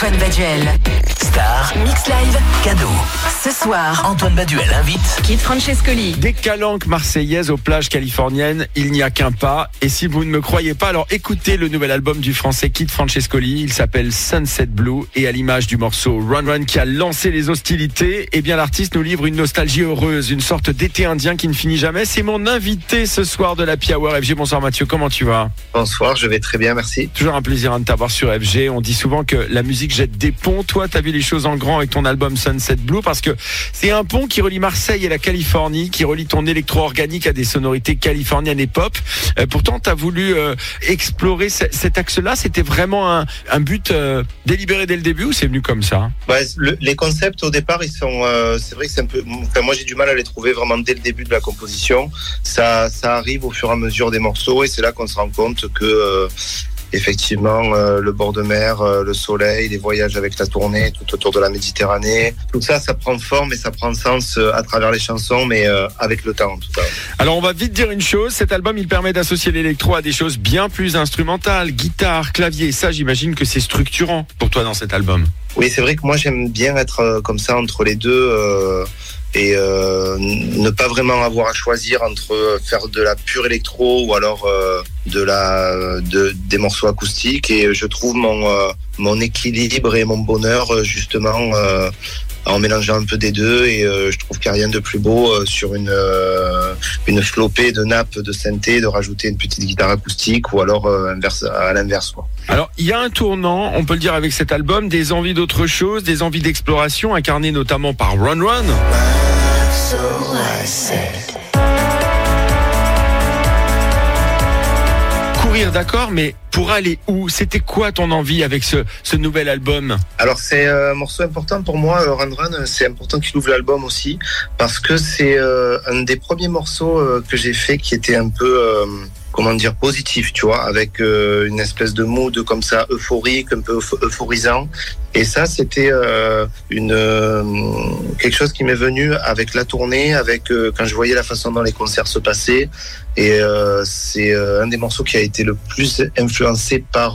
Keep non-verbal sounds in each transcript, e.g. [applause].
Antoine Baduel. Star, Mix Live, cadeau. ce soir, Antoine Baduel invite. Kid Francescoli. Des calanques marseillaises aux plages californiennes, il n'y a qu'un pas. Et si vous ne me croyez pas, alors écoutez le nouvel album du français Kid Francescoli. Il s'appelle Sunset Blue et à l'image du morceau Run Run qui a lancé les hostilités, eh bien l'artiste nous livre une nostalgie heureuse, une sorte d'été indien qui ne finit jamais. C'est mon invité ce soir de la Hour FG. Bonsoir Mathieu, comment tu vas? Bonsoir, je vais très bien, merci. Toujours un plaisir hein, de t'avoir sur FG. On dit souvent que la musique jette des ponts. Toi, t'as vu les choses en grand avec ton album Sunset Blue parce que c'est un pont qui relie Marseille et la Californie, qui relie ton électro-organique à des sonorités californiennes et pop. Euh, pourtant, t'as voulu euh, explorer ce- cet axe-là. C'était vraiment un, but euh, délibéré dès le début ou c'est venu comme ça? Les concepts au départ, ils sont, euh, c'est vrai que c'est un peu, moi j'ai du mal à les trouver vraiment dès le début de la composition. Ça, ça arrive au fur et à mesure des morceaux et c'est là qu'on se rend compte que effectivement euh, le bord de mer, euh, le soleil, les voyages avec la tournée tout autour de la Méditerranée, tout ça, ça prend forme et ça prend sens euh, à travers les chansons, mais euh, avec le temps en tout cas. Alors on va vite dire une chose, cet album il permet d'associer l'électro à des choses bien plus instrumentales, guitare, clavier, ça j'imagine que c'est structurant pour toi dans cet album. Oui, c'est vrai que moi j'aime bien être comme ça entre les deux et euh, ne pas vraiment avoir à choisir entre faire de la pure électro ou alors euh, de la de, des morceaux acoustiques. Et je trouve mon euh, mon équilibre et mon bonheur justement euh, en mélangeant un peu des deux et euh, je trouve qu'il n'y a rien de plus beau euh, sur une euh, une flopée de nappes de synthé de rajouter une petite guitare acoustique ou alors euh, inverse, à l'inverse quoi. Alors il y a un tournant, on peut le dire avec cet album, des envies d'autre chose, des envies d'exploration, incarnées notamment par Run Run. D'accord, mais pour aller où? C'était quoi ton envie avec ce, ce nouvel album? Alors c'est euh, un morceau important pour moi, euh, Run Run, c'est important qu'il ouvre l'album aussi, parce que c'est euh, un des premiers morceaux que j'ai fait qui était un peu, comment dire, positif, tu vois, avec euh, une espèce de mood comme ça, euphorique, un peu euph- euphorisant. Et ça, c'était euh, une euh, quelque chose qui m'est venu avec la tournée, avec quand je voyais la façon dont les concerts se passaient. Et c'est un des morceaux qui a été le plus influencé par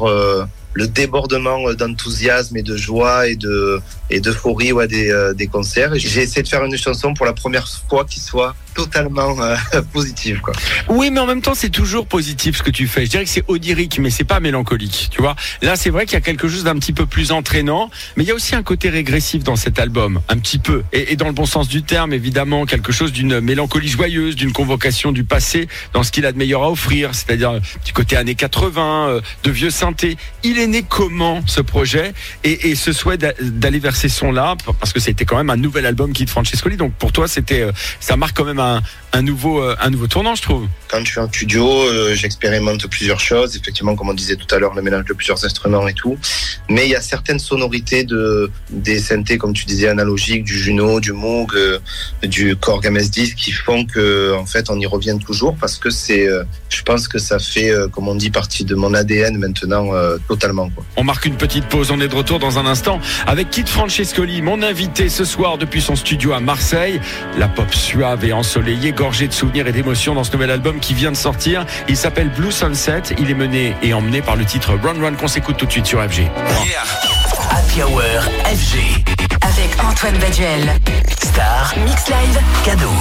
le débordement d'enthousiasme et de joie et de et d'euphorie ouais, des, euh, concerts. J'ai essayé de faire une chanson pour la première fois qui soit totalement euh, [laughs] positive. Oui, mais en même temps, c'est toujours positif ce que tu fais. Je dirais que c'est onirique, mais c'est pas mélancolique. Tu vois, là, c'est vrai qu'il y a quelque chose d'un petit peu plus entraînant, mais il y a aussi un côté régressif dans cet album, un petit peu, et, dans le bon sens du terme, évidemment, quelque chose d'une mélancolie joyeuse, d'une convocation du passé dans ce qu'il a de meilleur à offrir, c'est-à-dire du côté années 80, euh, de vieux synthés. Il est comment ce projet et, et ce souhait d'a- d'aller vers ces sons-là, parce que c'était quand même un nouvel album qui de Francescoli. Donc pour toi, c'était, euh, ça marque quand même un, un nouveau, euh, un nouveau tournant, je trouve. Quand je suis en studio, euh, j'expérimente plusieurs choses. Effectivement, comme on disait tout à l'heure, le mélange de plusieurs instruments et tout. Mais il y a certaines sonorités de des synthés, comme tu disais, analogiques, du Juno, du Moog, euh, du Korg MS10, qui font que, en fait, on y revient toujours parce que c'est, euh, je pense que ça fait, comme on dit, partie de mon ADN maintenant totalement. Quoi. On marque une petite pause, on est de retour dans un instant avec Kit Francescoli, mon invité ce soir depuis son studio à Marseille. La pop suave et ensoleillée, gorgée de souvenirs et d'émotions dans ce nouvel album qui vient de sortir. Il s'appelle Blue Sunset. Il est mené et emmené par le titre Run Run qu'on s'écoute tout de suite sur FG. Happy Hour FG. Avec Antoine Baduel. Star, Mix Live, cadeau.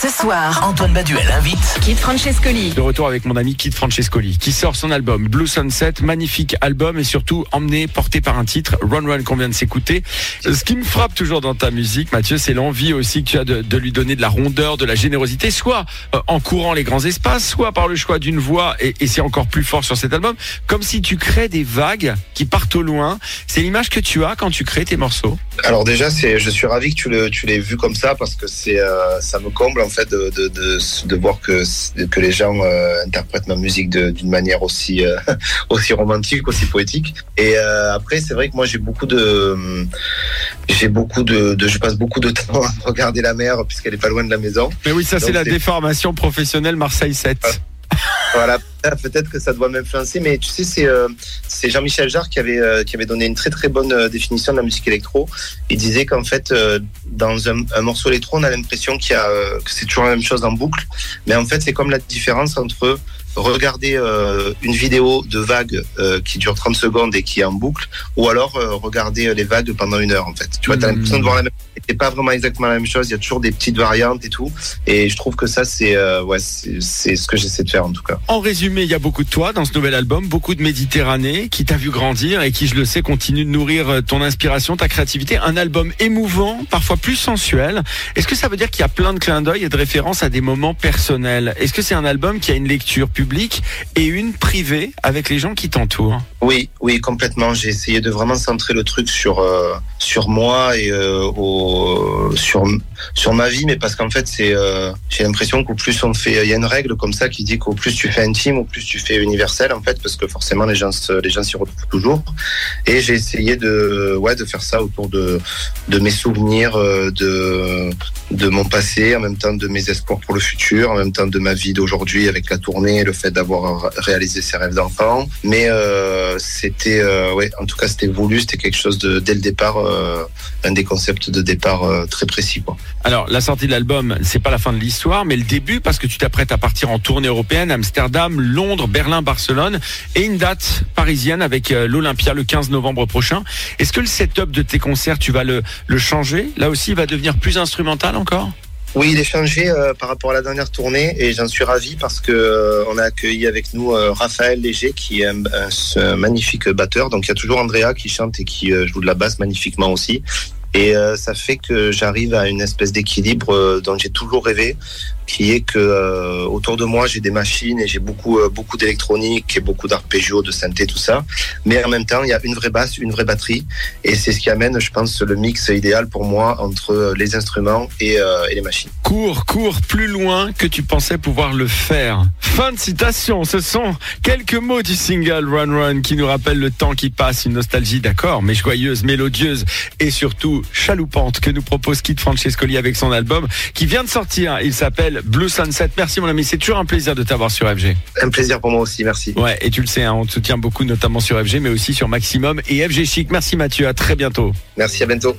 Ce soir, Antoine Baduel invite. Kid Francescoli. De retour avec mon ami Kit Francescoli qui sort son album Blue Sunset, magnifique album et surtout emmené, porté par un titre Run Run qu'on vient de s'écouter. Ce qui me frappe toujours dans ta musique, Mathieu, c'est l'envie aussi que tu as de, de lui donner de la rondeur, de la générosité, soit euh, en courant les grands espaces, soit par le choix d'une voix et, et c'est encore plus fort sur cet album, comme si tu crées des vagues qui partent au loin. C'est l'image que tu as quand tu crées tes morceaux? Alors déjà, je suis ravi que tu, l'aies vu comme ça parce que c'est, euh, ça me comble en fait de, de, de, de voir que, que les gens euh, interprètent ma musique d'une manière aussi, euh, [laughs] aussi romantique, aussi poétique. Et euh, après, c'est vrai que moi j'ai beaucoup de, j'ai beaucoup de, je passe beaucoup de [laughs] temps à regarder la mer puisqu'elle est pas loin de la maison. Mais oui, ça c'est la déformation professionnelle Marseille 7. Ah. Voilà, peut-être que ça doit m'influencer, mais tu sais, c'est euh, Jean-Michel Jarre qui avait euh, qui avait donné une très très bonne euh, définition de la musique électro. Il disait qu'en fait, euh, dans un, un morceau électro, on a l'impression qu'il y que c'est toujours la même chose en boucle, mais en fait, c'est comme la différence entre regarder euh, une vidéo de vagues euh, qui dure 30 secondes et qui est en boucle, ou alors euh, regarder les vagues pendant une heure en fait. Tu vois, t'as Mhm. l'impression de voir la même c'est pas vraiment exactement la même chose, il y a toujours des petites variantes et tout. Et je trouve que ça, c'est ouais, c'est ce que j'essaie de faire en tout cas. En résumé, il y a beaucoup de toi dans ce nouvel album, beaucoup de Méditerranée qui t'a vu grandir et qui, je le sais, continue de nourrir ton inspiration, ta créativité. Un album émouvant, parfois plus sensuel. Est-ce que ça veut dire qu'il y a plein de clins d'œil et de références à des moments personnels? Est-ce que c'est un album qui a une lecture et une privée avec les gens qui t'entourent Oui, oui, complètement. J'ai essayé de vraiment centrer le truc sur euh, sur moi et euh, au, sur sur ma vie, mais parce qu'en fait, c'est euh, j'ai l'impression qu'au plus on fait, il y a une règle comme ça qui dit qu'au plus tu fais intime, au plus tu fais universel, en fait, parce que forcément les gens les gens s'y retrouvent toujours. Et j'ai essayé de ouais de faire ça autour de de mes souvenirs, euh, de de mon passé, en même temps de mes espoirs pour le futur, en même temps de ma vie d'aujourd'hui avec la tournée, le fait d'avoir réalisé ses rêves d'enfant. Mais euh, c'était, euh, ouais, en tout cas, c'était voulu, c'était quelque chose de dès le départ, euh, un des concepts de départ euh, très précis. Alors, la sortie de l'album, c'est pas la fin de l'histoire, mais le début parce que tu t'apprêtes à partir en tournée européenne, Amsterdam, Londres, Berlin, Barcelone, et une date parisienne avec euh, l'Olympia le 15 novembre prochain. Est-ce que le setup de tes concerts, tu vas le, le changer? Là aussi, il va devenir plus instrumental encore? Oui, il est changé euh, par rapport à la dernière tournée et j'en suis ravi parce que euh, on a accueilli avec nous euh, Raphaël Léger qui est un, magnifique batteur. Donc il y a toujours Andrea qui chante et qui euh, joue de la basse magnifiquement aussi. Et euh, ça fait que j'arrive à une espèce d'équilibre euh, dont j'ai toujours rêvé, qui est que euh, autour de moi j'ai des machines et j'ai beaucoup beaucoup d'électronique et beaucoup d'arpégios, de synthé, tout ça. Mais en même temps, il y a une vraie basse, une vraie batterie, et c'est ce qui amène, je pense, le mix idéal pour moi entre les instruments et les machines. Cours, cours plus loin que tu pensais pouvoir le faire. Fin de citation. Ce sont quelques mots du single Run Run qui nous rappellent le temps qui passe, une nostalgie d'accord, mais joyeuse, mélodieuse et surtout chaloupante que nous propose Kid Francescoli avec son album qui vient de sortir. Il s'appelle Blue Sunset. Merci mon ami, c'est toujours un plaisir de t'avoir sur FG. Un plaisir pour moi aussi, merci. Ouais, et tu le sais, hein, on te soutient beaucoup, notamment sur FG, mais aussi sur Maximum et FG Chic. Merci Mathieu, à très bientôt. Merci, à bientôt.